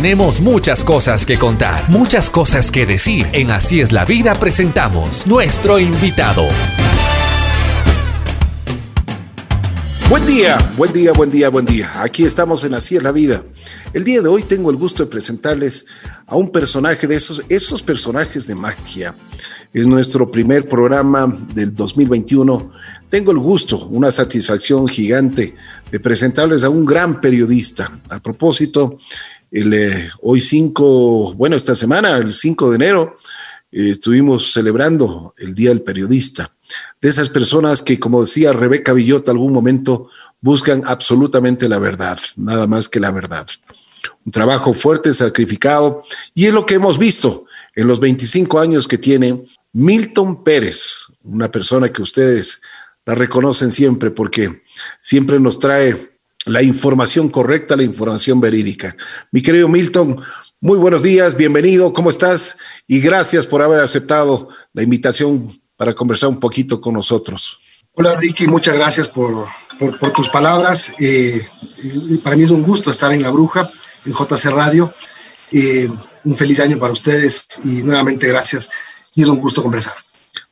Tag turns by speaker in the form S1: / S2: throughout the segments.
S1: Tenemos muchas cosas que contar, muchas cosas que decir. En Así es la vida presentamos nuestro invitado.
S2: Buen día, buen día, buen día, buen día. Aquí estamos en Así es la vida. El día de hoy tengo el gusto de presentarles a un personaje de esos, esos personajes de magia. Es nuestro primer programa del 2021. Tengo el gusto, una satisfacción gigante de presentarles a un gran periodista. A propósito, eh, hoy 5, bueno, esta semana, el 5 de enero, eh, estuvimos celebrando el Día del Periodista de esas personas que, como decía Rebeca Villota, algún momento buscan absolutamente la verdad, nada más que la verdad. Un trabajo fuerte, sacrificado, y es lo que hemos visto en los 25 años que tiene Milton Pérez, una persona que ustedes la reconocen siempre porque siempre nos trae la información correcta, la información verídica. Mi querido Milton, muy buenos días, bienvenido, ¿cómo estás? Y gracias por haber aceptado la invitación para conversar un poquito con nosotros.
S3: Hola Ricky, muchas gracias por, tus palabras. Eh, para mí es un gusto estar en La Bruja, en JC Radio. Eh, un feliz año para ustedes y nuevamente gracias. Y es un gusto conversar.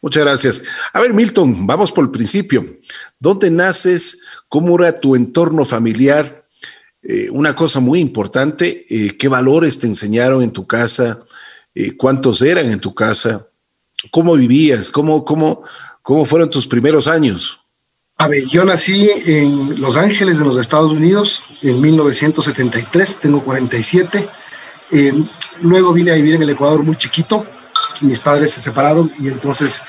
S2: Muchas gracias. A ver, Milton, vamos por el principio. ¿Dónde naces? ¿Cómo era tu entorno familiar? Eh, una cosa muy importante, ¿qué valores te enseñaron en tu casa? ¿Cuántos eran en tu casa? ¿Cómo vivías? ¿Cómo, cómo, cómo fueron tus primeros años?
S3: A ver, yo nací en Los Ángeles, en los Estados Unidos, en 1973, tengo 47. Eh, luego vine a vivir en el Ecuador muy chiquito. Mis padres se separaron y entonces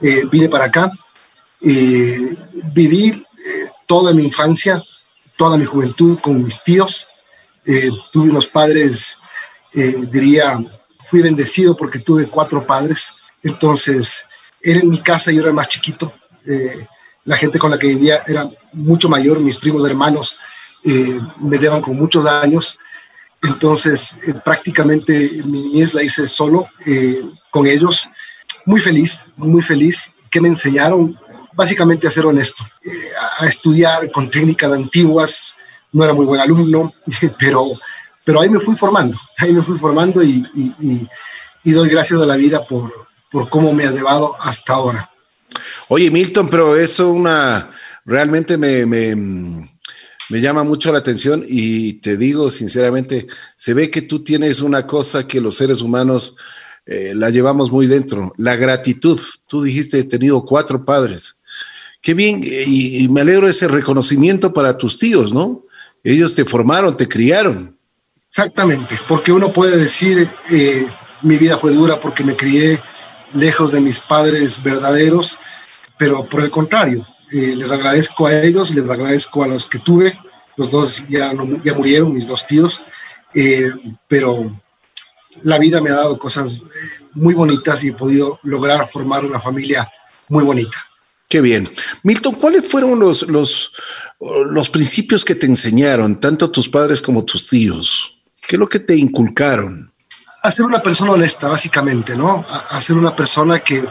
S3: eh, vine para acá. Eh, viví toda mi infancia, toda mi juventud con mis tíos. tuve unos padres, diría, fui bendecido porque tuve cuatro padres entonces, era en mi casa, yo era más chiquito. Eh, la gente con la que vivía era mucho mayor, mis primos hermanos eh, me deban con muchos años. Entonces, eh, prácticamente mi niñez la hice solo con ellos. Muy feliz, muy feliz, que me enseñaron básicamente a ser honesto, a estudiar con técnicas antiguas. No era muy buen alumno, pero, pero ahí me fui formando, ahí me fui formando y, y doy gracias a la vida por, por cómo me ha llevado hasta ahora.
S2: Oye, Milton, pero eso una realmente me, me, llama mucho la atención y te digo sinceramente, se ve que tú tienes una cosa que los seres humanos eh, la llevamos muy dentro, la gratitud. Tú dijiste, he tenido cuatro padres. Qué bien, y, me alegro ese reconocimiento para tus tíos, ¿no? Ellos te formaron, te criaron.
S3: Exactamente, porque uno puede decir, eh, mi vida fue dura porque me crié lejos de mis padres verdaderos, pero por el contrario, eh, les agradezco a ellos, les agradezco a los que tuve, los dos ya, ya murieron, mis dos tíos, eh, pero la vida me ha dado cosas muy bonitas y he podido lograr formar una familia muy bonita.
S2: Qué bien. Milton, ¿cuáles fueron los, los, los principios que te enseñaron, tanto tus padres como tus tíos? ¿Qué es lo que te inculcaron?
S3: a ser una persona honesta, básicamente, ¿no? A, ser una persona que,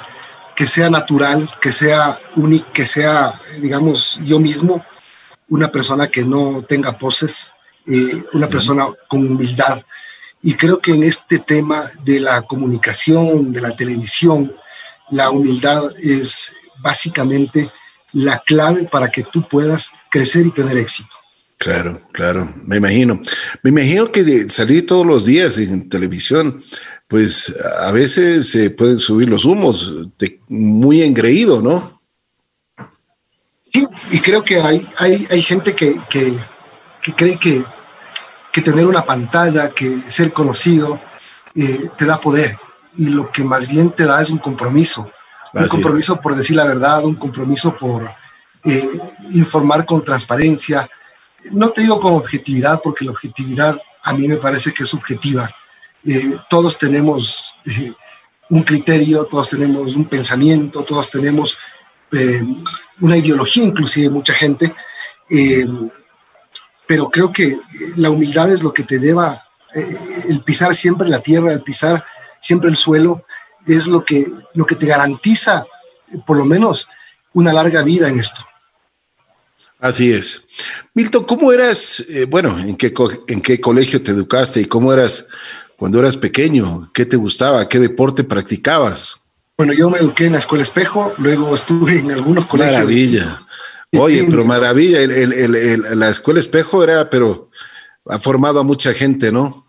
S3: que sea natural, que sea única, que sea, digamos, yo mismo, una persona que no tenga poses, eh, una persona con humildad. Y creo que en este tema de la comunicación, de la televisión, la humildad es básicamente la clave para que tú puedas crecer y tener éxito.
S2: Claro, claro, me imagino. Me imagino que de salir todos los días en televisión, pues a veces se pueden subir los humos, muy engreído, ¿no?
S3: Sí, y creo que hay, hay, hay gente que, que, cree que, que, tener una pantalla, que ser conocido, eh, te da poder. Y lo que más bien te da es un compromiso. Un compromiso por decir la verdad, un compromiso por eh, informar con transparencia, no te digo con objetividad, porque la objetividad a mí me parece que es subjetiva. Eh, todos tenemos un criterio, todos tenemos un pensamiento, todos tenemos una ideología, inclusive mucha gente, pero creo que la humildad es lo que te lleva, el pisar siempre la tierra, el pisar siempre el suelo, es lo que, lo que te garantiza, por lo menos, una larga vida en esto.
S2: Así es. Milton, ¿cómo eras? Eh, bueno, ¿en qué, ¿en qué colegio te educaste y cómo eras cuando eras pequeño? ¿Qué te gustaba? ¿Qué deporte practicabas?
S3: Bueno, yo me eduqué en la Escuela Espejo, luego estuve en algunos colegios.
S2: Maravilla. Oye, pero maravilla, la Escuela Espejo era, pero ha formado a mucha gente, ¿no?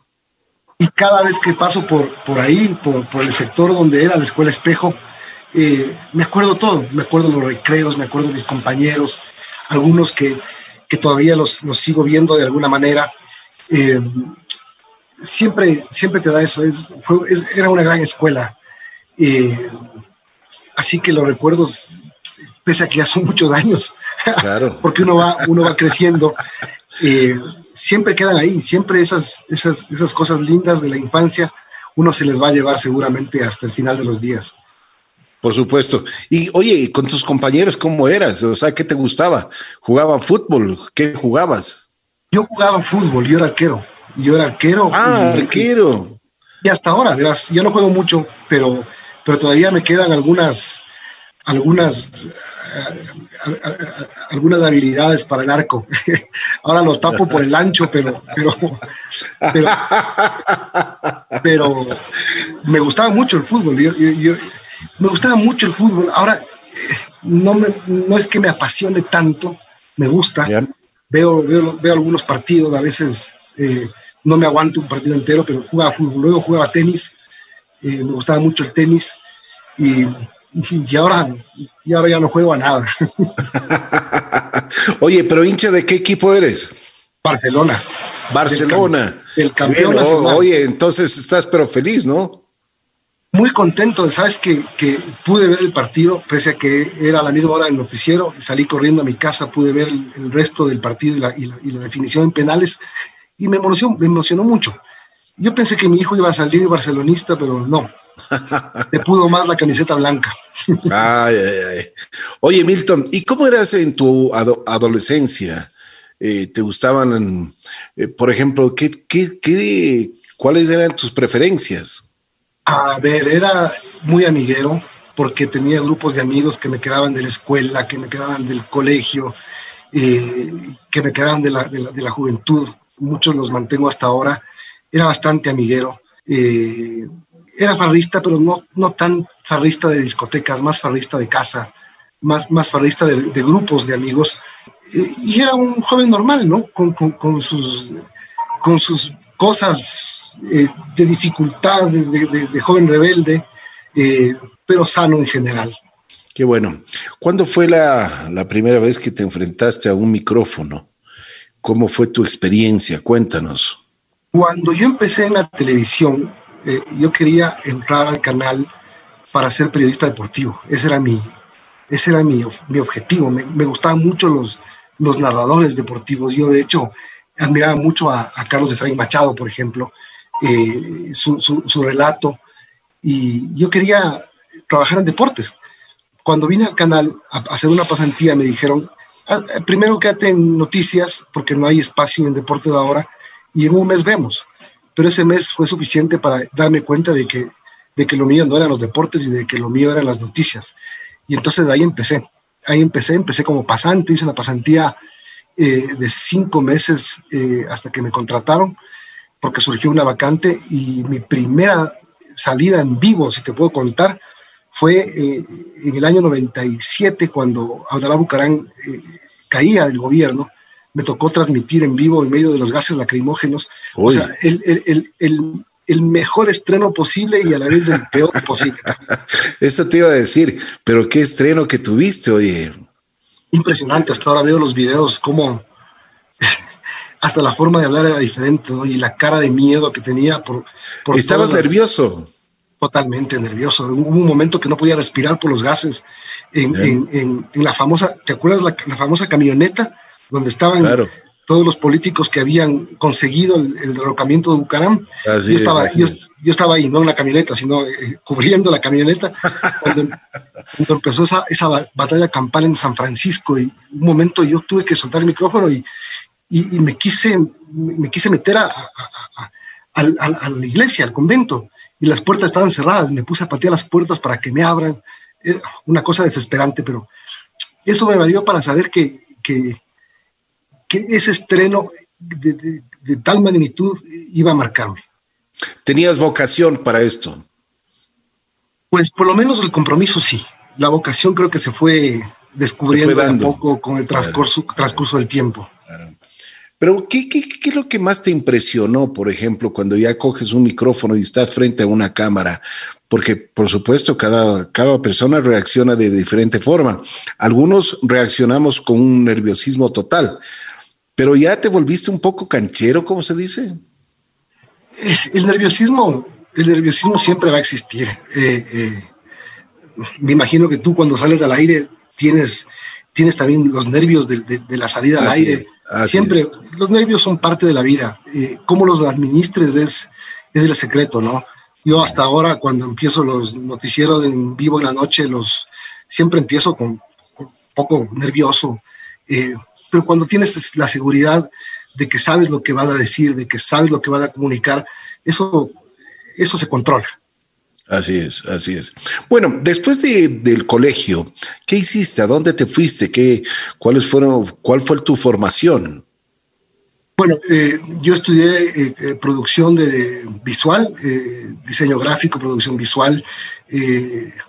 S3: Y cada vez que paso por, por ahí, por, por el sector donde era la Escuela Espejo, eh, me acuerdo todo, me acuerdo los recreos, me acuerdo mis compañeros, algunos que, que todavía los, los, sigo viendo de alguna manera. Eh, siempre, siempre te da eso, es, fue, era una gran escuela. Eh, así que los recuerdos, pese a que ya son muchos años, claro. porque uno va, uno va creciendo, siempre quedan ahí, siempre esas, esas, esas cosas lindas de la infancia, uno se les va a llevar seguramente hasta el final de los días.
S2: Por supuesto. Y oye, con tus compañeros, ¿cómo eras? O sea, ¿qué te gustaba? ¿Jugaban fútbol? ¿Qué jugabas?
S3: Yo jugaba fútbol, yo era arquero. Yo era arquero.
S2: Ah, arquero.
S3: Y hasta ahora, verás, yo no juego mucho, pero, pero todavía me quedan algunas, algunas, algunas habilidades para el arco. ahora lo tapo por el ancho, pero, pero, pero, pero me gustaba mucho el fútbol. yo, yo me gustaba mucho el fútbol. Ahora, no, me, no es que me apasione tanto, me gusta. Veo, veo, veo, algunos partidos, a veces eh, no me aguanto un partido entero, pero jugaba fútbol. Luego jugaba tenis, eh, me gustaba mucho el tenis. Y, y, ahora, y ahora ya no juego a nada.
S2: Oye, pero hincha de qué equipo eres?
S3: Barcelona.
S2: Barcelona.
S3: El, campeón
S2: Oye, entonces estás pero feliz, ¿no?
S3: muy contento, sabes que, que, pude ver el partido, pese a que era a la misma hora del noticiero, salí corriendo a mi casa, pude ver el, resto del partido y la, y, la, definición en penales, y me emocionó, me emocionó mucho. Yo pensé que mi hijo iba a salir barcelonista, pero no. Le pudo más la camiseta blanca.
S2: ay, ay, ay. Oye, Milton, ¿y cómo eras en tu adolescencia? Eh, ¿Te gustaban, eh, por ejemplo, ¿qué, qué, qué, cuáles eran tus preferencias?
S3: A ver, era muy amiguero porque tenía grupos de amigos que me quedaban de la escuela, que me quedaban del colegio, eh, que me quedaban de la, de, la, juventud. Muchos los mantengo hasta ahora. Era bastante amiguero. Eh, era farrista, pero no, no tan farrista de discotecas, más farrista de casa, más, más farrista de, grupos de amigos. Y era un joven normal, ¿no? Con, con, con sus, con sus cosas eh, de dificultad, de, joven rebelde, eh, pero sano en general.
S2: Qué bueno. ¿Cuándo fue la, primera vez que te enfrentaste a un micrófono? ¿Cómo fue tu experiencia? Cuéntanos.
S3: Cuando yo empecé en la televisión, eh, yo quería entrar al canal para ser periodista deportivo. Ese era mi, ese era mi, mi objetivo. Me, gustaban mucho los, los narradores deportivos. Yo, de hecho, admiraba mucho a, Carlos Efraín Machado, por ejemplo, eh, su, su, relato. Y yo quería trabajar en deportes. Cuando vine al canal a, hacer una pasantía, me dijeron, ah, primero quédate en noticias, porque no hay espacio en deportes ahora, y en un mes vemos. Pero ese mes fue suficiente para darme cuenta de que, de que lo mío no eran los deportes y de que lo mío eran las noticias. Y entonces ahí empecé. Ahí empecé, empecé como pasante, hice una pasantía eh, de cinco meses eh, hasta que me contrataron porque surgió una vacante y mi primera salida en vivo, si te puedo contar, fue eh, en el año 97 cuando Abdalá Bucarán caía del gobierno. Me tocó transmitir en vivo en medio de los gases lacrimógenos. O sea, el, el, el, el, mejor estreno posible y a la vez el peor posible.
S2: Eso te iba a decir, pero qué estreno que tuviste, oye.
S3: Impresionante, hasta ahora veo los videos, como hasta la forma de hablar era diferente, ¿no? Y la cara de miedo que tenía por... por
S2: ¿Estabas nervioso?
S3: Totalmente nervioso. Hubo un momento que no podía respirar por los gases. En, en, en, la famosa, ¿te acuerdas la, la famosa camioneta donde estaban todos los políticos que habían conseguido el, derrocamiento de Bucaram? yo, estaba, yo, yo, estaba ahí, no en la camioneta, sino eh, cubriendo la camioneta, cuando, cuando, empezó esa, esa batalla campal en San Francisco y un momento yo tuve que soltar el micrófono y, y, me, quise, me quise meter a, a, la iglesia, al convento, y las puertas estaban cerradas. Me puse a patear las puertas para que me abran. Eh, una cosa desesperante, pero eso me valió para saber que, que, que ese estreno de, tal magnitud iba a marcarme.
S2: ¿Tenías vocación para esto?
S3: Pues por lo menos el compromiso sí. La vocación creo que se fue descubriendo un poco con el transcurso, transcurso del tiempo.
S2: Pero ¿qué, ¿qué, es lo que más te impresionó, por ejemplo, cuando ya coges un micrófono y estás frente a una cámara? Porque, por supuesto, cada, cada persona reacciona de diferente forma. Algunos reaccionamos con un nerviosismo total, pero ya te volviste un poco canchero, ¿cómo se dice?
S3: El nerviosismo, el nerviosismo siempre va a existir. Eh, eh, me imagino que tú cuando sales al aire tienes tienes también los nervios de, la salida al aire. Siempre, los nervios son parte de la vida. Eh, cómo los administres es, es el secreto, ¿no? Yo hasta ahora, cuando empiezo los noticieros en vivo en la noche, los siempre empiezo con, un poco nervioso. Eh, pero cuando tienes la seguridad de que sabes lo que vas a decir, de que sabes lo que vas a comunicar, eso, eso se controla.
S2: Así es, así es. Bueno, después de, del colegio, ¿qué hiciste? ¿A dónde te fuiste? ¿Qué, cuáles fueron, ¿Cuál fue tu formación?
S3: Bueno, eh, yo estudié eh, eh, producción de, visual, diseño gráfico, producción visual.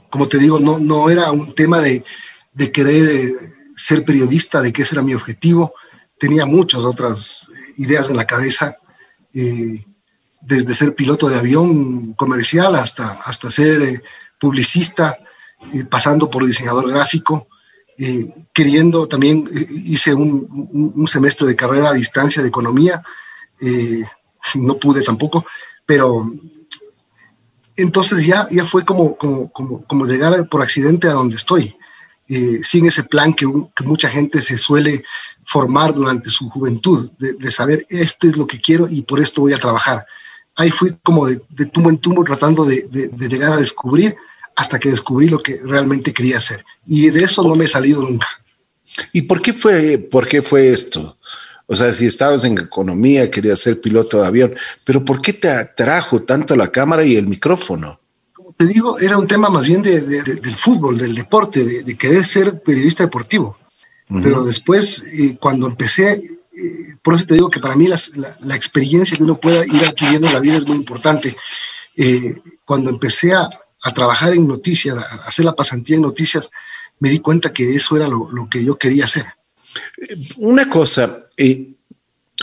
S3: como te digo, no, no era un tema de, de querer ser periodista, de ese era mi objetivo. Tenía muchas otras ideas en la cabeza desde ser piloto de avión comercial hasta, hasta ser eh, publicista, eh, pasando por diseñador gráfico, eh, queriendo también, hice un, semestre de carrera a distancia de economía, no pude tampoco, pero entonces ya, ya fue como, como, como, llegar por accidente a donde estoy, sin ese plan que, mucha gente se suele formar durante su juventud, de, de, saber, esto es lo que quiero y por esto voy a trabajar ahí fui como de, tumbo en tumbo tratando de, llegar a descubrir hasta que descubrí lo que realmente quería hacer. Y de eso no me he salido nunca.
S2: ¿Y por qué fue, por qué fue esto? O sea, si estabas en economía, querías ser piloto de avión, pero ¿por qué te atrajo tanto la cámara y el micrófono?
S3: Te digo, era un tema más bien del fútbol, del deporte, de, querer ser periodista deportivo. Pero después, eh, cuando empecé, eh, por eso te digo que para mí la, experiencia que uno pueda ir adquiriendo en la vida es muy importante. Eh, cuando empecé a, trabajar en noticias, a hacer la pasantía en noticias, me di cuenta que eso era lo, lo que yo quería hacer.
S2: Una cosa, eh,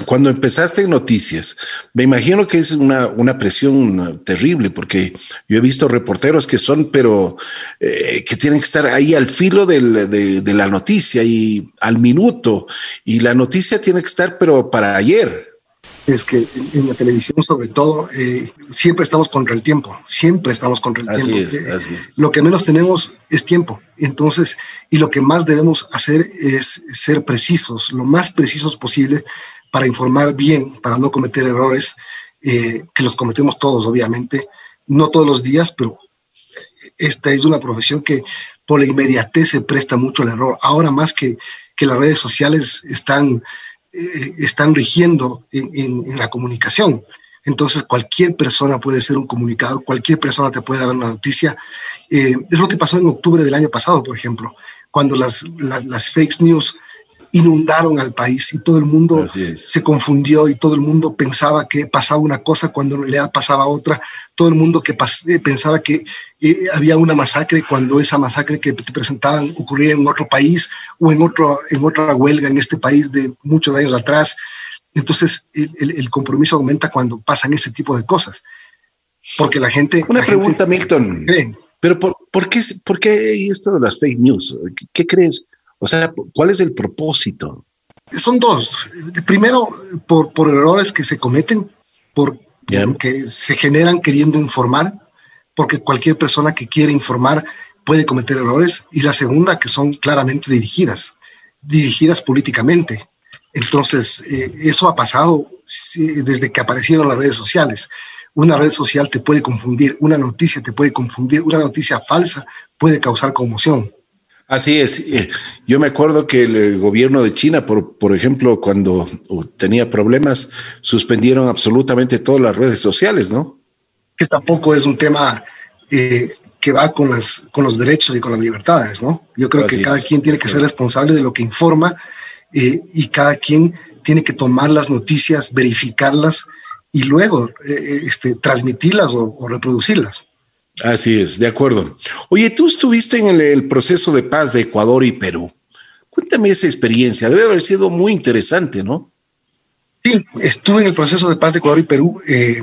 S2: cuando empezaste en noticias, me imagino que es una, una presión terrible, porque yo he visto reporteros que son, pero eh, que tienen que estar ahí al filo del, de, la noticia y al minuto, y la noticia tiene que estar, pero para ayer.
S3: Es que en la televisión, sobre todo, eh, siempre estamos contra el tiempo, siempre estamos contra el tiempo. Es, eh, así es. Lo que menos tenemos es tiempo. Entonces, y lo que más debemos hacer es ser precisos, lo más precisos posible para informar bien, para no cometer errores, eh, que los cometemos todos, obviamente, no todos los días, pero esta es una profesión que por la inmediatez se presta mucho al error. Ahora más que, que las redes sociales están, eh, están rigiendo en, la comunicación. Entonces cualquier persona puede ser un comunicador, cualquier persona te puede dar una noticia. Eh, es lo que pasó en octubre del año pasado, por ejemplo, cuando las, las, las fake news inundaron al país y todo el mundo se confundió y todo el mundo pensaba que pasaba una cosa cuando en realidad pasaba otra, todo el mundo que eh, pensaba que eh, había una masacre cuando esa masacre que te presentaban ocurría en otro país o en, otro, en otra huelga en este país de muchos años atrás. Entonces el, compromiso aumenta cuando pasan ese tipo de cosas. Porque la gente...
S2: Una pregunta, Milton. Pero por, por, qué, ¿por qué esto de las fake news? ¿Qué crees? O sea, ¿cuál es el propósito?
S3: Son dos. Primero, por, por errores que se cometen, por, que se generan queriendo informar, porque cualquier persona que quiere informar puede cometer errores. Y la segunda, que son claramente dirigidas, dirigidas políticamente. Entonces, eh, eso ha pasado desde que aparecieron las redes sociales. Una red social te puede confundir, una noticia te puede confundir, una noticia falsa puede causar conmoción.
S2: Así es. Eh, yo me acuerdo que el gobierno de China, por, por ejemplo, cuando tenía problemas, suspendieron absolutamente todas las redes sociales, ¿no?
S3: Que tampoco es un tema eh, que va con, las, con los derechos y con las libertades, ¿no? Yo creo que cada quien tiene que ser responsable de lo que informa eh, y cada quien tiene que tomar las noticias, verificarlas y luego eh, este, transmitirlas o, reproducirlas.
S2: Así es, de acuerdo. Oye, tú estuviste en el, proceso de paz de Ecuador y Perú. Cuéntame esa experiencia, debe haber sido muy interesante, ¿no?
S3: Sí, estuve en el proceso de paz de Ecuador y Perú. Eh,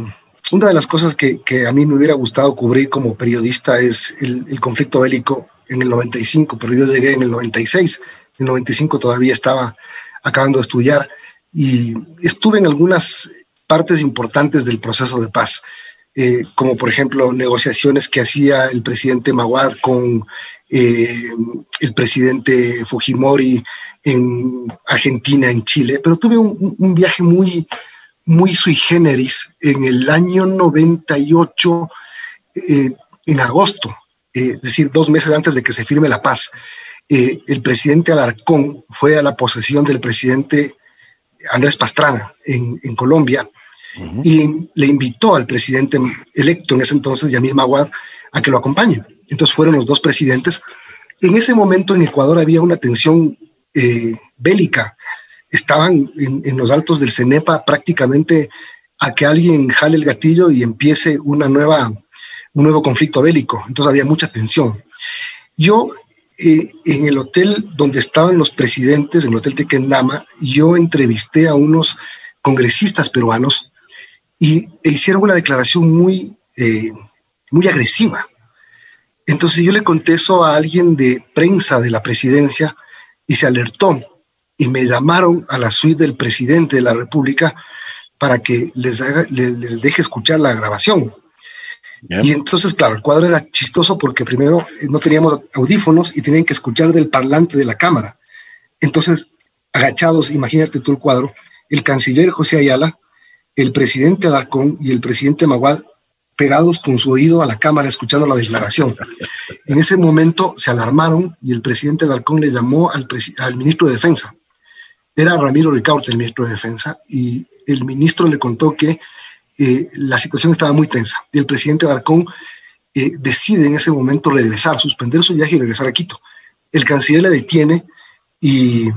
S3: una de las cosas que, a mí me hubiera gustado cubrir como periodista es el, conflicto bélico en el 95, pero yo llegué en el 96. En el 95 todavía estaba acabando de estudiar y estuve en algunas partes importantes del proceso de paz, eh, como por ejemplo negociaciones que hacía el presidente Maguad con eh, el presidente Fujimori en Argentina, en Chile, pero tuve un, viaje muy, muy sui generis en el año 98, eh, en agosto, es decir, dos meses antes de que se firme la paz. el presidente Alarcón fue a la posesión del presidente Andrés Pastrana en, Colombia y le invitó al presidente electo en ese entonces, Yamil Maguad, a que lo acompañe. Entonces fueron los dos presidentes. En ese momento en Ecuador había una tensión eh, bélica. Estaban en, los altos del CENEPA prácticamente a que alguien jale el gatillo y empiece una nueva, un nuevo conflicto bélico. Entonces había mucha tensión. Yo eh, en el hotel donde estaban los presidentes, en el Hotel Tequendama, yo entrevisté a unos congresistas peruanos y e hicieron una declaración muy, eh, muy agresiva. Entonces yo le conté eso a alguien de prensa de la presidencia y se alertó y me llamaron a la suite del presidente de la República para que les, les deje escuchar la grabación. Y entonces, claro, el cuadro era chistoso porque primero eh, no teníamos audífonos y tenían que escuchar del parlante de la cámara. Entonces, agachados, imagínate tú el cuadro, el canciller José Ayala, el presidente Alarcón y el presidente Maguad pegados con su oído a la cámara escuchando la declaración. En ese momento se alarmaron y el presidente Alarcón le llamó al, al ministro de Defensa. Era Ramiro Ricaurte el ministro de Defensa y el ministro le contó que eh, la situación estaba muy tensa. Y el presidente Darcón eh, decide en ese momento regresar, suspender su viaje y regresar a Quito. El canciller le detiene y,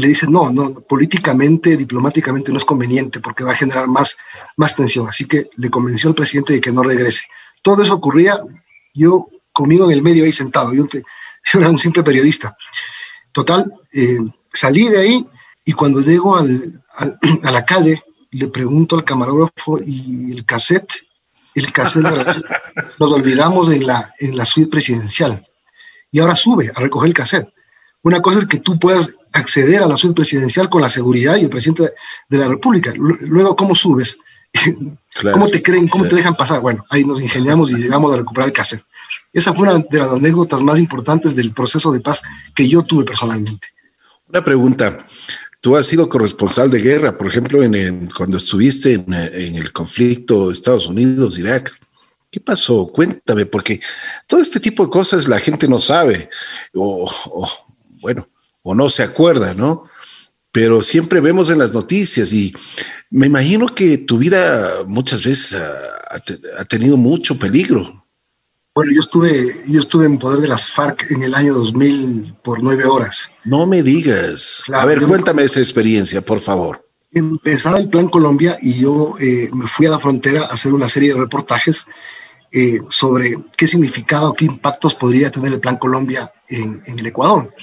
S3: le dice, no, no, políticamente, diplomáticamente no es conveniente porque va a generar más, más tensión. Así que le convenció al presidente de que no regrese. Todo eso ocurría yo conmigo en el medio ahí sentado. Yo, era un simple periodista. Total, eh, salí de ahí y cuando llego al, a la calle, le pregunto al camarógrafo y el cassette, el cassette, nos olvidamos en la, en la suite presidencial. Y ahora sube a recoger el cassette. Una cosa es que tú puedas acceder a la suite presidencial con la seguridad y el presidente de la República. Luego, ¿cómo subes? ¿Cómo te creen? ¿Cómo te dejan pasar? Bueno, ahí nos ingeniamos y llegamos a recuperar el cassette. Esa fue una de las anécdotas más importantes del proceso de paz que yo tuve personalmente.
S2: Una pregunta. Tú has sido corresponsal de guerra, por ejemplo, en, cuando estuviste en, el conflicto de Estados Unidos-Irak. ¿Qué pasó? Cuéntame, porque todo este tipo de cosas la gente no sabe, o, bueno, o no se acuerda, ¿no? Pero siempre vemos en las noticias y me imagino que tu vida muchas veces ha tenido mucho peligro.
S3: Bueno, yo estuve, yo estuve en poder de las FARC en el año 2000 por nueve horas.
S2: No me digas. a ver, cuéntame esa experiencia, por favor.
S3: Empezaba el Plan Colombia y yo eh, me fui a la frontera a hacer una serie de reportajes eh, sobre qué significado, qué impactos podría tener el Plan Colombia en, el Ecuador.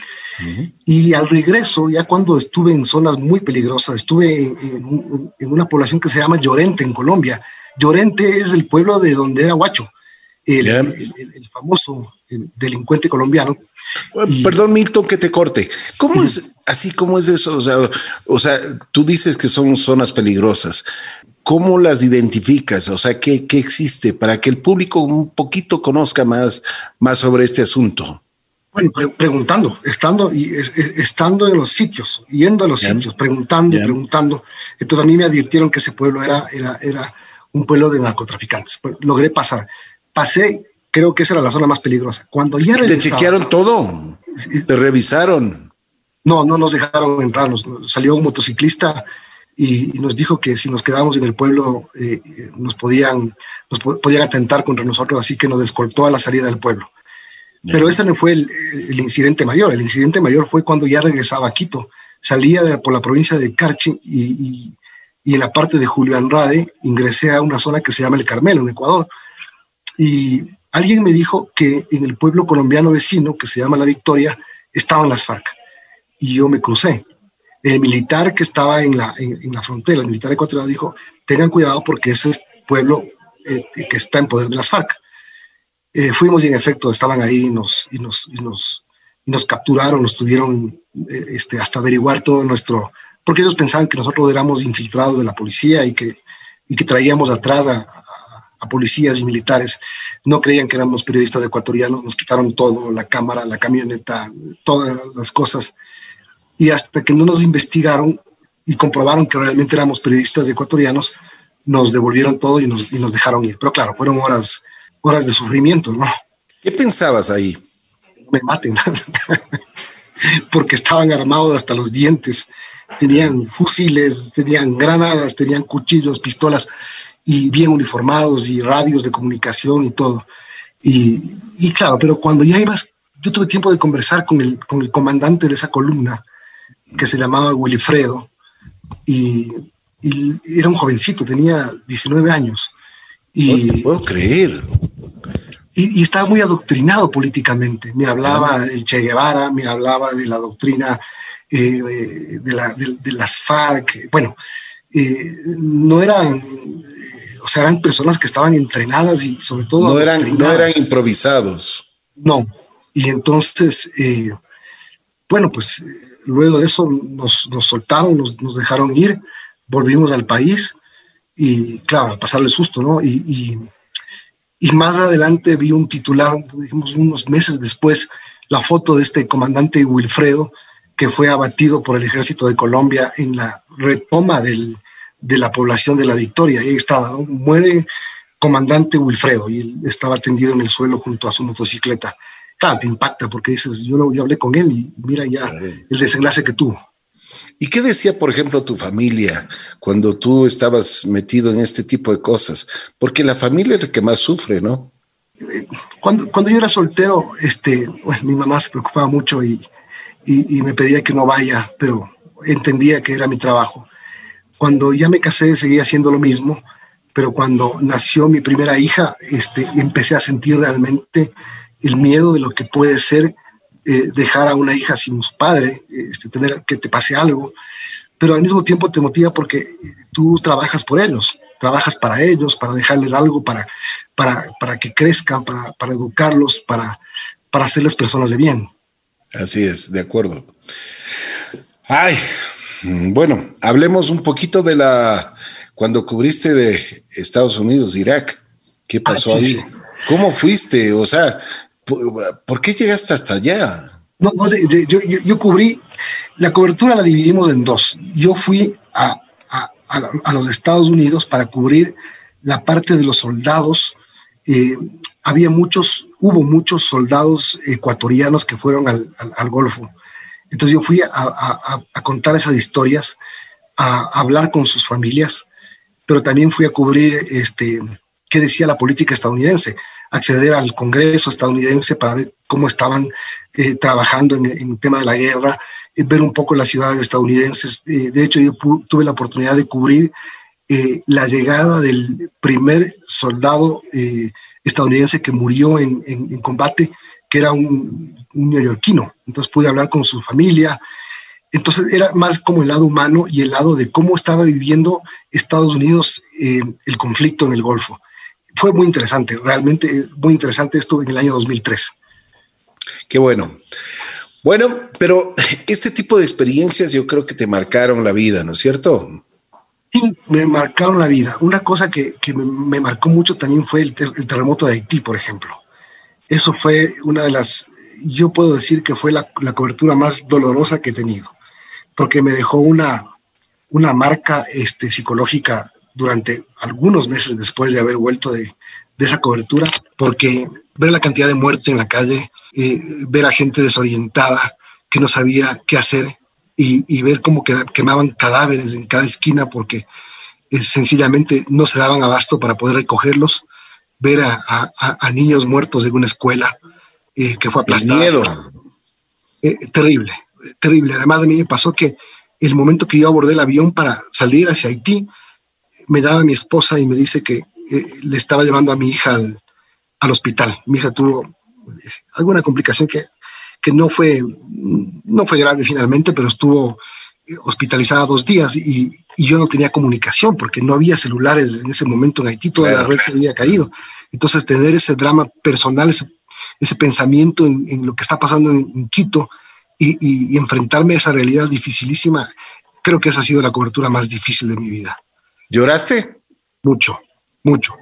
S3: Y al regreso, ya cuando estuve en zonas muy peligrosas, estuve en, en, una población que se llama Llorente, en Colombia. Llorente es el pueblo de donde era Huacho el, famoso delincuente colombiano.
S2: Perdón, Milton, que te corte. ¿Cómo es así? ¿Cómo es eso? O sea, o sea, tú dices que son zonas peligrosas. ¿Cómo las identificas? O sea, ¿qué, qué existe para que el público un poquito conozca más, más sobre este asunto?
S3: Bueno, preguntando, estando, y, estando en los sitios, yendo a los sitios, preguntando, preguntando. Entonces a mí me advirtieron que ese pueblo era, era, era un pueblo de narcotraficantes. logré pasar pasé, creo que esa era la zona más peligrosa. Cuando ya
S2: ¿Te chequearon todo? ¿Te revisaron?
S3: No, no nos dejaron entrar. salió un motociclista y, nos dijo que si nos quedábamos en el pueblo eh, nos, podían, nos podían atentar contra nosotros, así que nos descoltó a la salida del pueblo. Pero ese no fue el, incidente mayor. El incidente mayor fue cuando ya regresaba a Quito. salía de, por la provincia de Carchi y, y, en la parte de Julio Andrade ingresé a una zona que se llama El Carmelo, en Ecuador. Y alguien me dijo que en el pueblo colombiano vecino, que se llama La Victoria, estaban las FARC. Y yo me crucé. El militar que estaba en la, en, la frontera, el militar ecuatoriano, dijo, tengan cuidado porque ese es pueblo eh, que está en poder de las FARC. Eh, fuimos y en efecto estaban ahí y nos, y nos, y nos, y nos capturaron, nos tuvieron eh, este, hasta averiguar todo nuestro, porque ellos pensaban que nosotros éramos infiltrados de la policía y que, y que traíamos atrás a, a, policías y militares. No creían que éramos periodistas ecuatorianos, nos quitaron todo, la cámara, la camioneta, todas las cosas. Y hasta que no nos investigaron y comprobaron que realmente éramos periodistas ecuatorianos, nos devolvieron todo y nos, y nos dejaron ir. Pero claro, fueron horas, horas de sufrimiento, ¿no?
S2: ¿Qué pensabas ahí?
S3: Me maten, porque estaban armados hasta los dientes, tenían fusiles, tenían granadas, tenían cuchillos, pistolas y bien uniformados y radios de comunicación y todo. Y, y claro, pero cuando ya ibas, yo tuve tiempo de conversar con el, con el comandante de esa columna, que se llamaba Wilfredo, y y era un jovencito, tenía 19 años.
S2: Y, no puedo creer.
S3: Y, estaba muy adoctrinado políticamente. Me hablaba del Che Guevara, me hablaba de la doctrina eh, de, la, de, las FARC. Bueno, eh, no eran, o sea, eran personas que estaban entrenadas y sobre todo...
S2: No eran, no eran improvisados.
S3: No. Y entonces, eh, bueno, pues luego de eso nos, nos soltaron, nos, nos dejaron ir volvimos al país y, claro, a pasarle susto, ¿no? Y, y, más adelante vi un titular, dijimos unos meses después, la foto de este comandante Wilfredo, que fue abatido por el ejército de Colombia en la retoma del, de la población de la Victoria. ahí estaba, ¿no? muere comandante Wilfredo y él estaba tendido en el suelo junto a su motocicleta. Claro, te impacta porque dices, yo, yo hablé con él y mira ya el desenlace que tuvo.
S2: ¿Y qué decía, por ejemplo, tu familia cuando tú estabas metido en este tipo de cosas? Porque la familia es la que más sufre, ¿no?
S3: Cuando, cuando yo era soltero, este, mi mamá se preocupaba mucho y, y, me pedía que no vaya, pero entendía que era mi trabajo. Cuando ya me casé, seguía haciendo lo mismo, pero cuando nació mi primera hija, este, empecé a sentir realmente el miedo de lo que puede ser eh, dejar a una hija sin su padre, este, tener que te pase algo, pero al mismo tiempo te motiva porque tú trabajas por ellos, trabajas para ellos, para dejarles algo, para, para, para que crezcan, para, para educarlos, para, para hacerles personas de bien.
S2: Así es, de acuerdo. Ay, bueno, hablemos un poquito de la cuando cubriste de Estados Unidos, Irak. ¿Qué pasó ahí? ¿Cómo fuiste? O sea, ¿Por, qué llegaste hasta allá?
S3: No, yo, cubrí, la cobertura la dividimos en dos. Yo fui a, a, a, los Estados Unidos para cubrir la parte de los soldados. Eh, había muchos, hubo muchos soldados ecuatorianos que fueron al, al, Golfo. Entonces yo fui a, contar esas historias, a, hablar con sus familias, pero también fui a cubrir este, qué decía la política estadounidense acceder al Congreso estadounidense para ver cómo estaban eh, trabajando en, el tema de la guerra, eh, ver un poco las ciudades estadounidenses. Eh, de hecho, yo tuve la oportunidad de cubrir la llegada del primer soldado estadounidense que murió en, combate, que era un, un, neoyorquino. Entonces pude hablar con su familia. Entonces era más como el lado humano y el lado de cómo estaba viviendo Estados Unidos el conflicto en el Golfo fue muy interesante, realmente muy interesante esto en el año 2003.
S2: Qué bueno. Bueno, pero este tipo de experiencias yo creo que te marcaron la vida, ¿no es cierto?
S3: Sí, me marcaron la vida. Una cosa que, me, marcó mucho también fue el, terremoto de Haití, por ejemplo. Eso fue una de las, yo puedo decir que fue la, cobertura más dolorosa que he tenido, porque me dejó una, una marca este, psicológica durante algunos meses después de haber vuelto de, esa cobertura, porque ver la cantidad de muerte en la calle, eh, ver a gente desorientada que no sabía qué hacer y, ver cómo quemaban cadáveres en cada esquina porque eh, sencillamente no se daban abasto para poder recogerlos, ver a, niños muertos en una escuela eh, que fue aplastada.
S2: miedo.
S3: terrible, terrible. Además de mí me pasó que el momento que yo abordé el avión para salir hacia Haití, me daba mi esposa y me dice que eh, le estaba llevando a mi hija al, al, hospital. Mi hija tuvo alguna complicación que, que no, fue, no fue grave finalmente, pero estuvo hospitalizada dos días y, y, yo no tenía comunicación porque no había celulares en ese momento en Haití, toda la red se había caído. Entonces, tener ese drama personal, ese, ese pensamiento en, en, lo que está pasando en, en Quito y, y, y, enfrentarme a esa realidad dificilísima, creo que esa ha sido la cobertura más difícil de mi vida.
S2: ¿Lloraste?
S3: Mucho, mucho.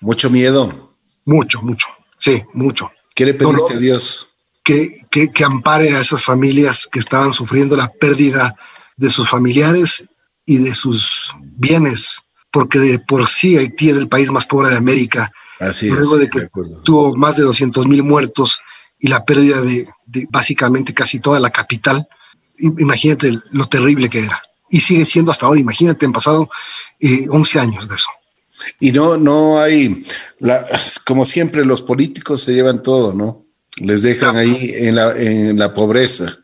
S2: Mucho miedo.
S3: Mucho, mucho. Sí, mucho.
S2: ¿Qué le pediste Dolor, a Dios?
S3: Que, que, que ampare a esas familias que estaban sufriendo la pérdida de sus familiares y de sus bienes, porque de por sí Haití es el país más pobre de América.
S2: Así
S3: Luego
S2: es,
S3: de que de tuvo más de 200 mil muertos y la pérdida de, de, básicamente casi toda la capital, imagínate lo terrible que era. Y sigue siendo hasta ahora, imagínate, han pasado eh, 11 años de eso.
S2: Y no, no hay, la, como siempre, los políticos se llevan todo, ¿no? Les dejan claro. ahí en la, en la pobreza.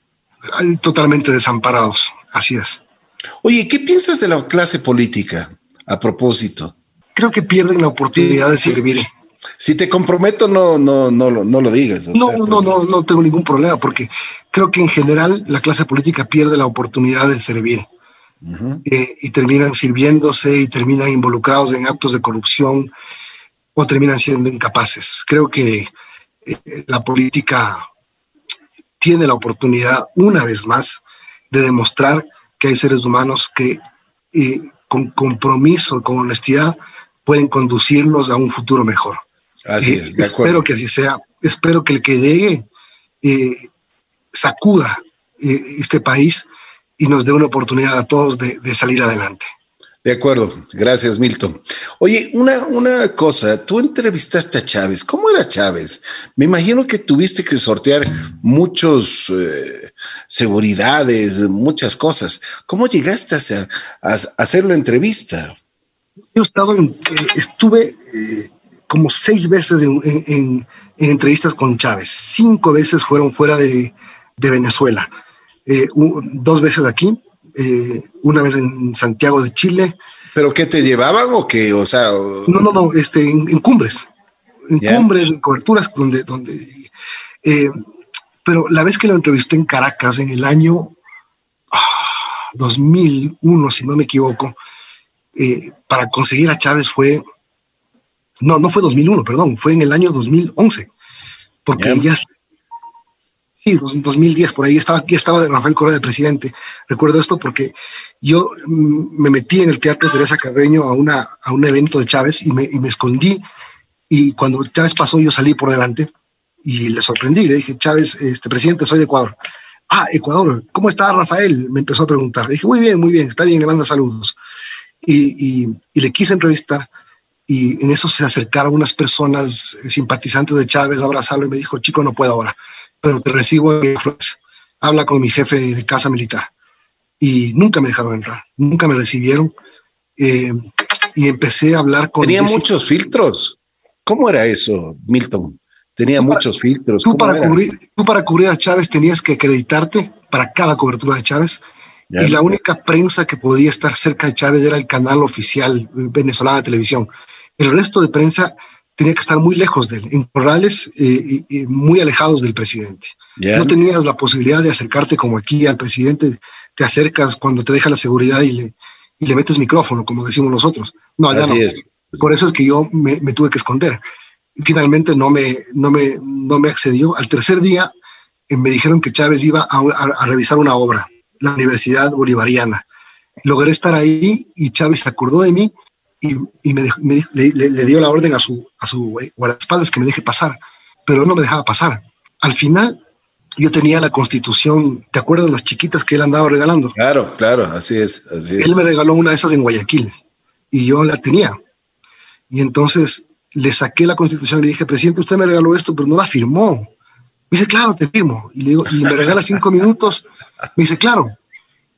S3: Totalmente desamparados. Así es.
S2: Oye, ¿qué piensas de la clase política a propósito?
S3: Creo que pierden la oportunidad de servir.
S2: Si te comprometo, no, no, no, no, no lo digas.
S3: No, sea, no, no, no tengo ningún problema, porque creo que en general la clase política pierde la oportunidad de servir. Uh -huh. eh, y terminan sirviéndose y terminan involucrados en actos de corrupción o terminan siendo incapaces. Creo que eh, la política tiene la oportunidad una vez más de demostrar que hay seres humanos que eh, con compromiso, con honestidad, pueden conducirnos a un futuro mejor.
S2: Así es,
S3: eh, espero que así sea. Espero que el que llegue eh, sacuda este país y nos dé una oportunidad a todos de, de, salir adelante.
S2: De acuerdo, gracias Milton. Oye, una, una cosa, tú entrevistaste a Chávez, ¿cómo era Chávez? Me imagino que tuviste que sortear muchos eh, seguridades, muchas cosas. ¿Cómo llegaste a, a, a hacer la entrevista?
S3: Yo he estado en, eh, estuve eh, como seis veces en, en, en, entrevistas con Chávez, cinco veces fueron fuera de, de Venezuela, eh, un, dos veces aquí, eh, una vez en Santiago de Chile.
S2: ¿Pero qué te llevaban o qué? O sea, o...
S3: no, no, no, este, en, en cumbres, en yeah. cumbres, en coberturas, donde, donde eh, pero la vez que lo entrevisté en Caracas en el año oh, 2001, si no me equivoco, eh, para conseguir a Chávez fue, no, no fue 2001, perdón, fue en el año 2011, porque yeah. ya, sí, 2010, por ahí estaba, ya estaba Rafael Correa de presidente. Recuerdo esto porque yo me metí en el Teatro Teresa Carreño a, una, a un evento de Chávez y me, y me escondí. Y cuando Chávez pasó, yo salí por delante y le sorprendí. Le dije, Chávez, este presidente, soy de Ecuador. Ah, Ecuador, ¿cómo está Rafael? Me empezó a preguntar. Le dije, muy bien, muy bien, está bien, le manda saludos. Y, y, y le quise entrevistar y en eso se acercaron unas personas simpatizantes de Chávez a abrazarlo y me dijo, chico, no puedo ahora pero te recibo en Flores. Habla con mi jefe de casa militar. Y nunca me dejaron entrar, nunca me recibieron. Eh, y empecé a hablar con...
S2: Tenía muchos filtros. ¿Cómo era eso, Milton? Tenía
S3: tú
S2: muchos
S3: para,
S2: filtros.
S3: Tú para, cubrir, tú para cubrir a Chávez tenías que acreditarte para cada cobertura de Chávez. Ya, y la única prensa que podía estar cerca de Chávez era el canal oficial venezolana de televisión. El resto de prensa tenía que estar muy lejos de él, en corrales eh, y, y muy alejados del presidente. Yeah. No tenías la posibilidad de acercarte como aquí al presidente, te acercas cuando te deja la seguridad y le, y le metes micrófono, como decimos nosotros. No, allá Así no. Es. Por eso es que yo me, me, tuve que esconder. Finalmente no me, no, me, no me accedió. Al tercer día eh, me dijeron que Chávez iba a, a, a revisar una obra, la Universidad Bolivariana. Logré estar ahí y Chávez se acordó de mí y, y me, me le, le, dio la orden a su, a su guardaespaldas que me deje pasar, pero él no me dejaba pasar. Al final, yo tenía la constitución, ¿te acuerdas las chiquitas que él andaba regalando?
S2: Claro, claro, así es, así es.
S3: Él me regaló una de esas en Guayaquil y yo la tenía. Y entonces le saqué la constitución y le dije, presidente, usted me regaló esto, pero no la firmó. Me dice, claro, te firmo. Y, le digo, y me regala cinco minutos. Me dice, claro.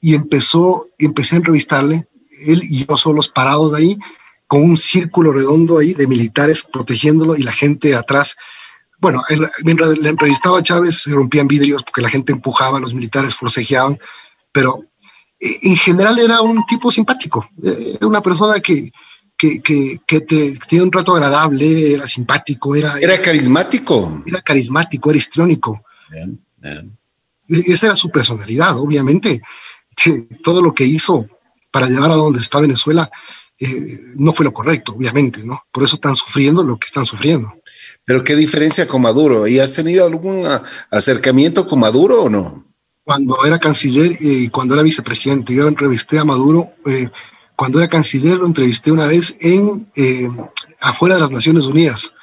S3: Y empezó, empecé a entrevistarle él y yo solos parados ahí, con un círculo redondo ahí de militares protegiéndolo y la gente atrás. Bueno, mientras le entrevistaba a Chávez se rompían vidrios porque la gente empujaba, los militares forcejeaban, pero eh, en general era un tipo simpático, eh, era una persona que, que, que, te, tenía un trato agradable, era simpático, era...
S2: Era carismático.
S3: Era carismático, era histriónico. Bien, bien. E, esa era su personalidad, obviamente. Todo lo que hizo para llegar a donde está Venezuela eh, no fue lo correcto, obviamente, ¿no? Por eso están sufriendo lo que están sufriendo.
S2: Pero qué diferencia con Maduro. ¿Y has tenido algún acercamiento con Maduro o no?
S3: Cuando era canciller y cuando era vicepresidente, yo entrevisté a Maduro. Eh, cuando era canciller lo entrevisté una vez en eh, afuera de las Naciones Unidas,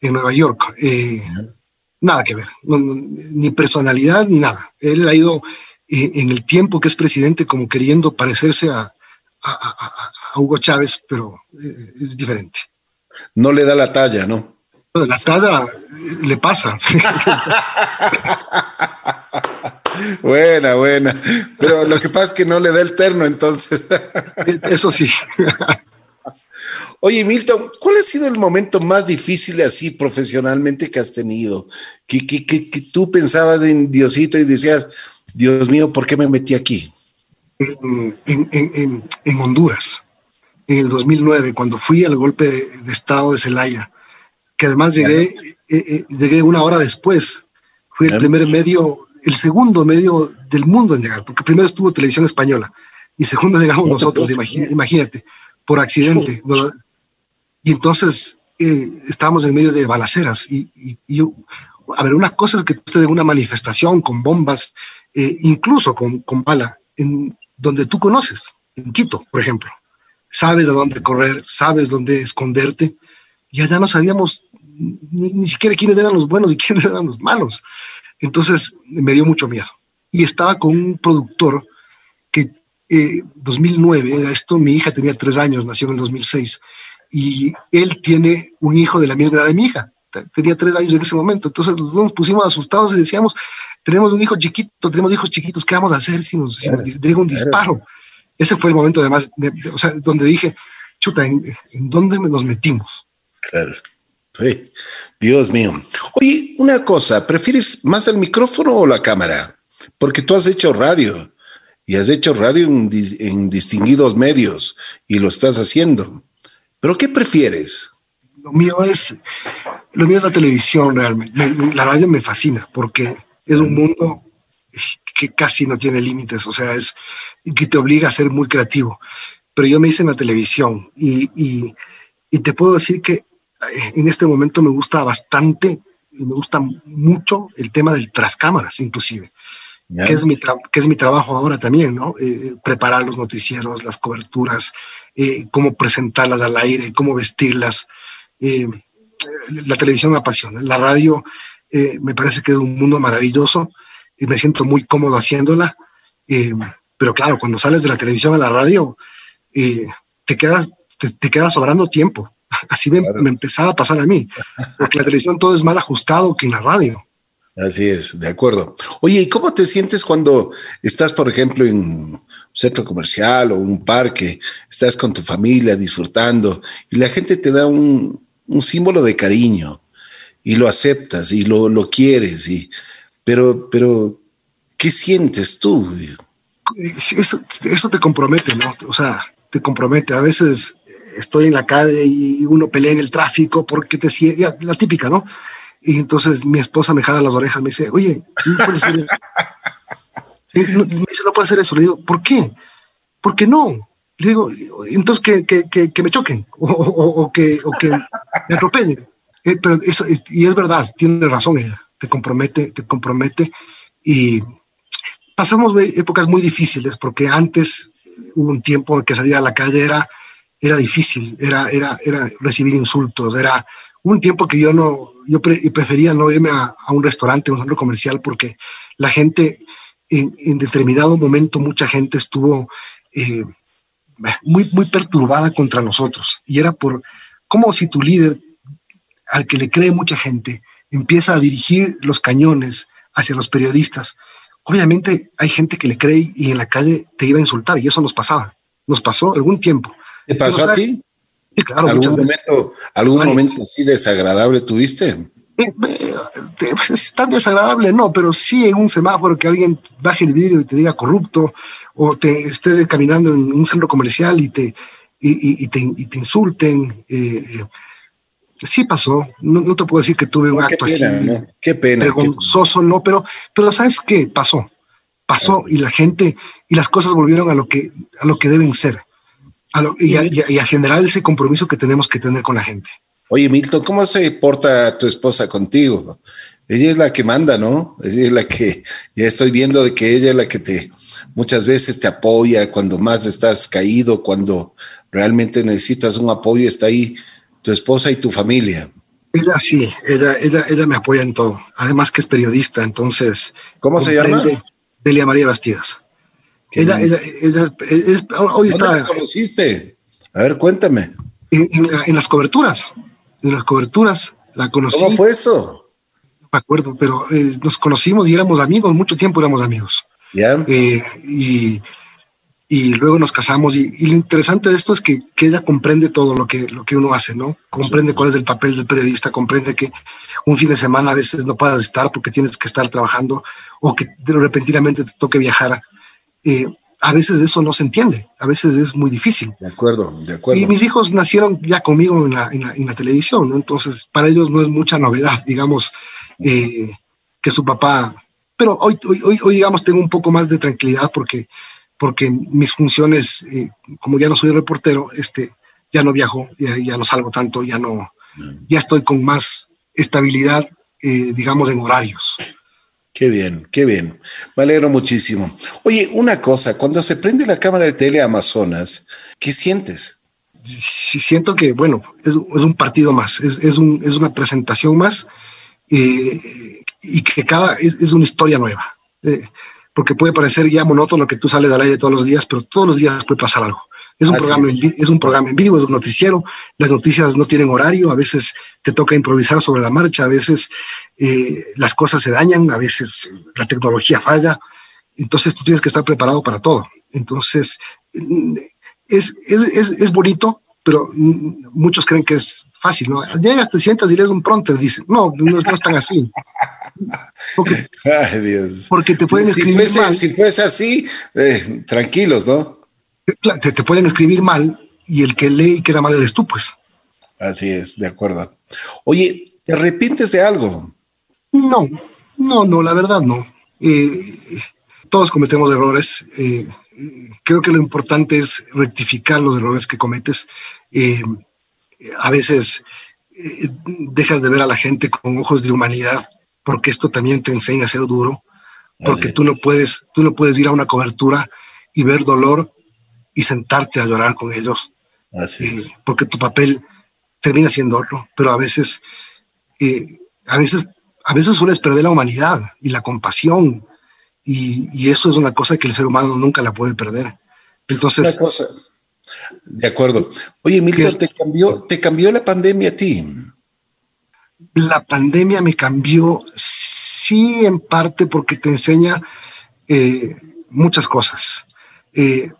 S3: en Nueva York. nada que ver, ni personalidad ni nada. Él ha ido en el tiempo que es presidente como queriendo parecerse a, a, Hugo Chávez, pero eh, es diferente.
S2: No le da la talla, ¿no?
S3: La talla le pasa.
S2: buena, buena. Pero lo que pasa es que no le da el terno, entonces.
S3: Eso sí.
S2: Oye, Milton, ¿cuál ha sido el momento más difícil así profesionalmente que has tenido? Que, que, que, que tú pensabas en Diosito y decías, Dios mío, ¿por qué me metí aquí?
S3: en, Honduras, en el 2009, cuando fui al golpe de, Estado de Celaya, que además llegué, eh, eh, llegué una hora después. Fui el primer medio, el segundo medio del mundo en llegar, porque primero estuvo Televisión Española y segundo llegamos nosotros, imagínate, por accidente. Y entonces eh, estábamos en medio de balaceras y, a ver, una cosa es que tú estés en una manifestación con bombas, incluso con, con bala, en, donde tú conoces, en Quito, por ejemplo. Sabes a dónde correr, sabes dónde esconderte. Y allá no sabíamos ni, siquiera quiénes eran los buenos y quiénes eran los malos. Entonces me dio mucho miedo. Y estaba con un productor que eh, 2009 era esto, mi hija tenía tres años, nació en el 2006, y él tiene un hijo de la misma edad de mi hija, tenía tres años en ese momento. Entonces nos pusimos asustados y decíamos, tenemos un hijo chiquito, tenemos hijos chiquitos, ¿qué vamos a hacer si nos, llega un disparo? Ese fue el momento además, o sea, donde dije, chuta, ¿en, dónde nos metimos?
S2: Claro. Sí. Dios mío. Oye, una cosa, ¿prefieres más el micrófono o la cámara? Porque tú has hecho radio y has hecho radio en, en distinguidos medios y lo estás haciendo. ¿Pero qué prefieres?
S3: Lo mío es, lo mío es la televisión realmente. la radio me fascina porque es un mundo que casi no tiene límites, o sea, es que te obliga a ser muy creativo. Pero yo me hice en la televisión y, y, te puedo decir que eh, en este momento me gusta bastante y me gusta mucho el tema del tras cámaras, inclusive, que, es mi que es mi trabajo ahora también, ¿no? Eh, preparar los noticieros, las coberturas, eh, cómo presentarlas al aire, cómo vestirlas. la televisión me apasiona, la radio eh, me parece que es un mundo maravilloso y me siento muy cómodo haciéndola. Eh, pero claro, cuando sales de la televisión a la radio, eh, te, quedas, te, quedas sobrando tiempo. Así me, empezaba a pasar a mí, porque la televisión todo es más ajustado que en la radio.
S2: Así es, de acuerdo. Oye, ¿y cómo te sientes cuando estás, por ejemplo, en un centro comercial o un parque, estás con tu familia disfrutando y la gente te da un, un símbolo de cariño? Y lo aceptas y lo, lo quieres, y, pero, pero, ¿qué sientes tú?
S3: Eso, eso te compromete, ¿no? O sea, te compromete. A veces estoy en la calle y uno pelea en el tráfico porque te sigue, la típica, ¿no? Y entonces mi esposa me jala las orejas, me dice, oye, no puedes hacer eso. me dice, no puedes hacer eso. Le digo, ¿por qué? ¿Por qué no? Le digo, entonces que, que, que, me choquen o, o, que, o que me atropellen. Eh, pero eso, y es verdad, tiene razón ella, te compromete, te compromete. Y pasamos épocas muy difíciles porque antes hubo un tiempo en que salir a la calle era, era difícil, era, era, era recibir insultos, era un tiempo que yo no, yo prefería no irme a, un restaurante, un centro comercial, porque la gente, en, determinado momento, mucha gente estuvo eh, muy, muy perturbada contra nosotros. Y era por, como si tu líder al que le cree mucha gente, empieza a dirigir los cañones hacia los periodistas, obviamente hay gente que le cree y en la calle te iba a insultar y eso nos pasaba, nos pasó algún tiempo.
S2: ¿Te pasó a ti?
S3: Sí, claro.
S2: ¿Algún momento, algún momento así desagradable tuviste?
S3: Es tan desagradable, no, pero sí en un semáforo que alguien baje el vidrio y te diga corrupto, o te estés caminando en un centro comercial y te, y, te, insulten. Eh, sí pasó, no, te puedo decir que tuve un acto así.
S2: Qué pena.
S3: Vergonzoso, no, pero, pero ¿sabes qué? Pasó. Pasó y la gente y las cosas volvieron a lo que, a lo que deben ser. y, a, generar ese compromiso que tenemos que tener con la gente.
S2: Oye, Milton, ¿cómo se porta tu esposa contigo? Ella es la que manda, ¿no? Ella es la que, ya estoy viendo de que ella es la que te, muchas veces te apoya cuando más estás caído, cuando realmente necesitas un apoyo, está ahí tu esposa y tu familia.
S3: Ella sí, ella, ella, ella me apoya en todo. Además que es periodista, entonces.
S2: ¿Cómo se llama?
S3: Delia María Bastidas.
S2: Ella, ella, ella, hoy está. ¿Cómo conociste? A ver, cuéntame.
S3: En, las coberturas, en las coberturas la conocí.
S2: ¿Cómo fue eso?
S3: No me acuerdo, pero eh, nos conocimos y éramos amigos, mucho tiempo éramos amigos.
S2: Ya.
S3: Eh, y y luego nos casamos y, lo interesante de esto es que, ella comprende todo lo que, lo que uno hace, ¿no? Comprende cuál es el papel del periodista, comprende que un fin de semana a veces no puedas estar porque tienes que estar trabajando o que repentinamente te toque viajar. Eh, a veces eso no se entiende, a veces es muy difícil.
S2: De acuerdo, de acuerdo.
S3: Y mis hijos nacieron ya conmigo en la, en la, televisión, ¿no? Entonces, para ellos no es mucha novedad, digamos, eh, que su papá... Pero hoy, hoy, hoy, digamos, tengo un poco más de tranquilidad porque porque mis funciones, eh, como ya no soy reportero, este, ya no viajo, ya, ya, no salgo tanto, ya no, ya estoy con más estabilidad, eh, digamos, en horarios.
S2: Qué bien, qué bien. Me alegro muchísimo. Oye, una cosa, cuando se prende la cámara de tele Amazonas, ¿qué sientes?
S3: Sí, siento que, bueno, es, un partido más, es, es, un, es, una presentación más eh, y que cada es, una historia nueva porque puede parecer ya monótono que tú sales al aire todos los días, pero todos los días puede pasar algo. Es un, programa En, es un programa en vivo, es un noticiero, las noticias no tienen horario, a veces te toca improvisar sobre la marcha, a veces eh, las cosas se dañan, a veces la tecnología falla, entonces tú tienes que estar preparado para todo. Entonces, es, es, es bonito, pero muchos creen que es fácil, ¿no? Llegas, te sientas y lees un pronto, dicen, no, no, no es tan así.
S2: Porque, Ay, Dios.
S3: porque te pueden escribir mal.
S2: Si fuese así, eh, tranquilos, ¿no?
S3: Te, te, pueden escribir mal y el que lee y queda mal eres tú, pues.
S2: Así es, de acuerdo. Oye, ¿te arrepientes de algo?
S3: No, no, no, la verdad no. Eh, todos cometemos errores. Eh, creo que lo importante es rectificar los errores que cometes. Eh, a veces dejas de ver a la gente con ojos de humanidad, porque esto también te enseña a ser duro, porque tú no puedes, tú no puedes ir a una cobertura y ver dolor y sentarte a llorar con ellos,
S2: eh,
S3: porque tu papel termina siendo otro, pero a veces, a veces, a veces sueles perder la humanidad y la compasión y, eso es una cosa que el ser humano nunca la puede perder. Entonces.
S2: cosa. De acuerdo. Oye, Milton, ¿te cambió, ¿te cambió la pandemia a ti?
S3: La pandemia me cambió, sí, en parte porque te enseña eh, muchas cosas. Eh,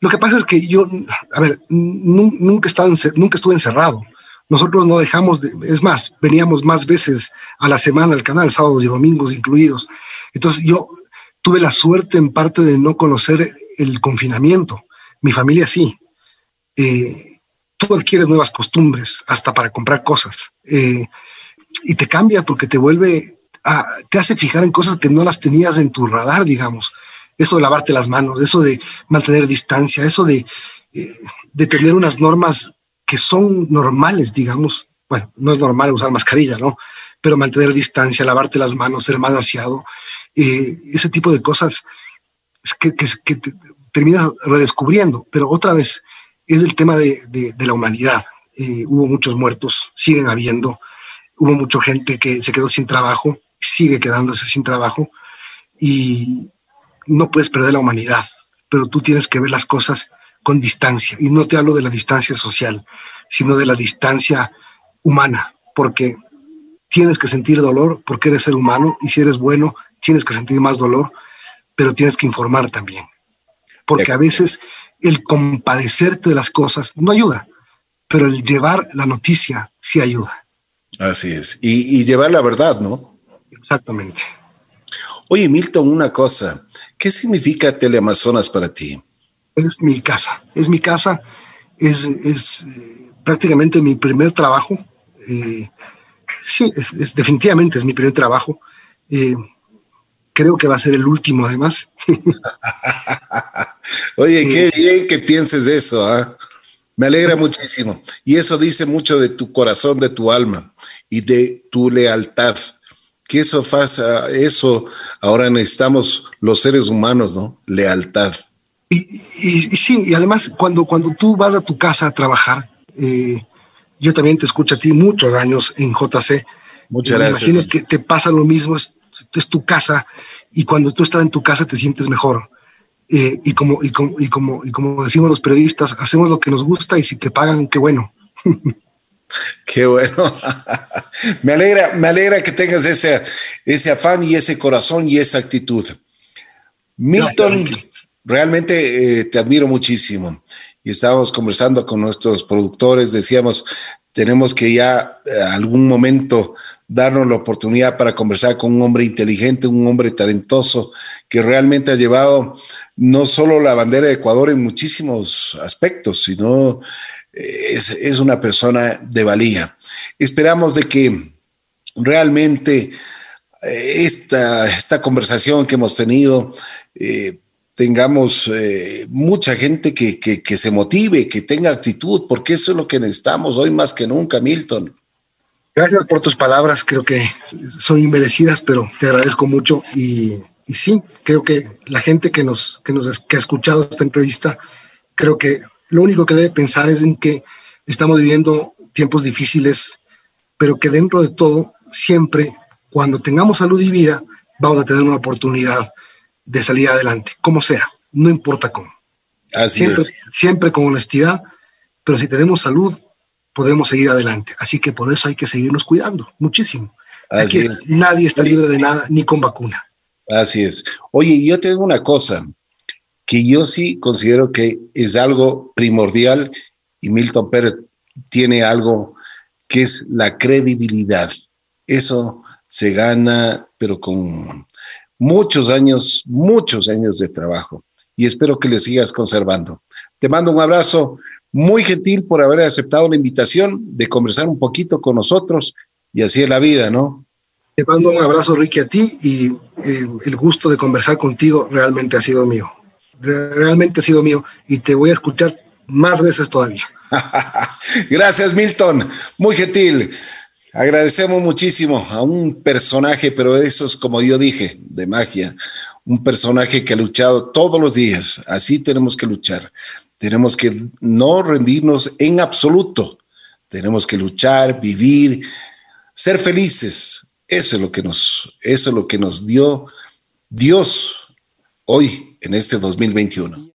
S3: lo que pasa es que yo, a ver, nunca, estado, nunca estuve encerrado. Nosotros no dejamos de, es más, veníamos más veces a la semana al canal, sábados y domingos incluidos. Entonces yo tuve la suerte en parte de no conocer el confinamiento. Mi familia sí. Eh, tú adquieres nuevas costumbres hasta para comprar cosas eh, y te cambia porque te vuelve, a, te hace fijar en cosas que no las tenías en tu radar, digamos. Eso de lavarte las manos, eso de mantener distancia, eso de, eh, de tener unas normas que son normales, digamos. Bueno, no es normal usar mascarilla, ¿no? Pero mantener distancia, lavarte las manos, ser más aseado, eh, ese tipo de cosas que, te terminas redescubriendo. Pero otra vez, es el tema de, la humanidad. Eh, hubo muchos muertos, siguen habiendo. Hubo mucha gente que se quedó sin trabajo, sigue quedándose sin trabajo. Y no puedes perder la humanidad, pero tú tienes que ver las cosas con distancia. Y no te hablo de la distancia social, sino de la distancia humana, porque tienes que sentir dolor porque eres ser humano y si eres bueno, tienes que sentir más dolor, pero tienes que informar también. Porque a veces el compadecerte de las cosas no ayuda, pero el llevar la noticia sí ayuda.
S2: Así es. Y, y llevar la verdad, ¿no?
S3: Exactamente.
S2: Oye, Milton, una cosa ¿Qué significa Teleamazonas para ti?
S3: Es mi casa, es mi casa, es, es eh, prácticamente mi primer trabajo. Eh, sí, es, definitivamente es mi primer trabajo. Eh, creo que va a ser el último además.
S2: Oye, qué bien que pienses eso, ¿ah? Me alegra muchísimo. Y eso dice mucho de tu corazón, de tu alma y de tu lealtad. Que eso pasa, eso ahora necesitamos los seres humanos, ¿no? Lealtad.
S3: Y, sí, y además cuando, cuando tú vas a tu casa a trabajar, eh, yo también te escucho a ti muchos años en JC.
S2: Muchas gracias.
S3: Imagino que te pasa lo mismo, es, es tu casa y cuando tú estás en tu casa te sientes mejor eh, y, como, y, como, y, como, y como decimos los periodistas, hacemos lo que nos gusta y si te pagan, qué bueno.
S2: Qué bueno. me alegra, me alegra que tengas ese, ese afán y ese corazón y esa actitud. Milton, realmente eh, te admiro muchísimo. Y estábamos conversando con nuestros productores, decíamos, tenemos que ya eh, algún momento darnos la oportunidad para conversar con un hombre inteligente, un hombre talentoso, que realmente ha llevado no solo la bandera de Ecuador en muchísimos aspectos, sino eh, es, una persona de valía. Esperamos de que realmente eh, esta, esta conversación que hemos tenido eh, tengamos mucha gente que, que se motive, que tenga actitud, porque eso es lo que necesitamos hoy más que nunca, Milton.
S3: Gracias por tus palabras, creo que son inmerecidas, pero te agradezco mucho y, sí, creo que la gente que nos, que nos ha escuchado esta entrevista, creo que lo único que debe pensar es en que estamos viviendo tiempos difíciles, pero que dentro de todo, siempre, cuando tengamos salud y vida, vamos a tener una oportunidad de salir adelante, como sea, no importa cómo.
S2: Así
S3: siempre,
S2: es.
S3: Siempre con honestidad, pero si tenemos salud, podemos seguir adelante. Así que por eso hay que seguirnos cuidando muchísimo. Aquí nadie está libre de nada, ni con vacuna.
S2: Así es. Oye, yo tengo una cosa que yo sí considero que es algo primordial y Milton Pérez tiene algo que es la credibilidad. Eso se gana, pero con muchos años, muchos años de trabajo. Y espero que le sigas conservando. Te mando un abrazo muy gentil por haber aceptado la invitación de conversar un poquito con nosotros y así es la vida, ¿no?
S3: Te mando un abrazo, Ricky, a ti y eh, el gusto de conversar contigo realmente ha sido mío. Realmente ha sido mío y te voy a escuchar más veces todavía.
S2: Gracias, Milton. Muy gentil. Agradecemos muchísimo a un personaje, pero eso es como yo dije, de magia, un personaje que ha luchado todos los días. Así tenemos que luchar. Tenemos que no rendirnos en absoluto. Tenemos que luchar, vivir, ser felices. Eso es lo que nos, eso es lo que nos dio Dios hoy en este 2021.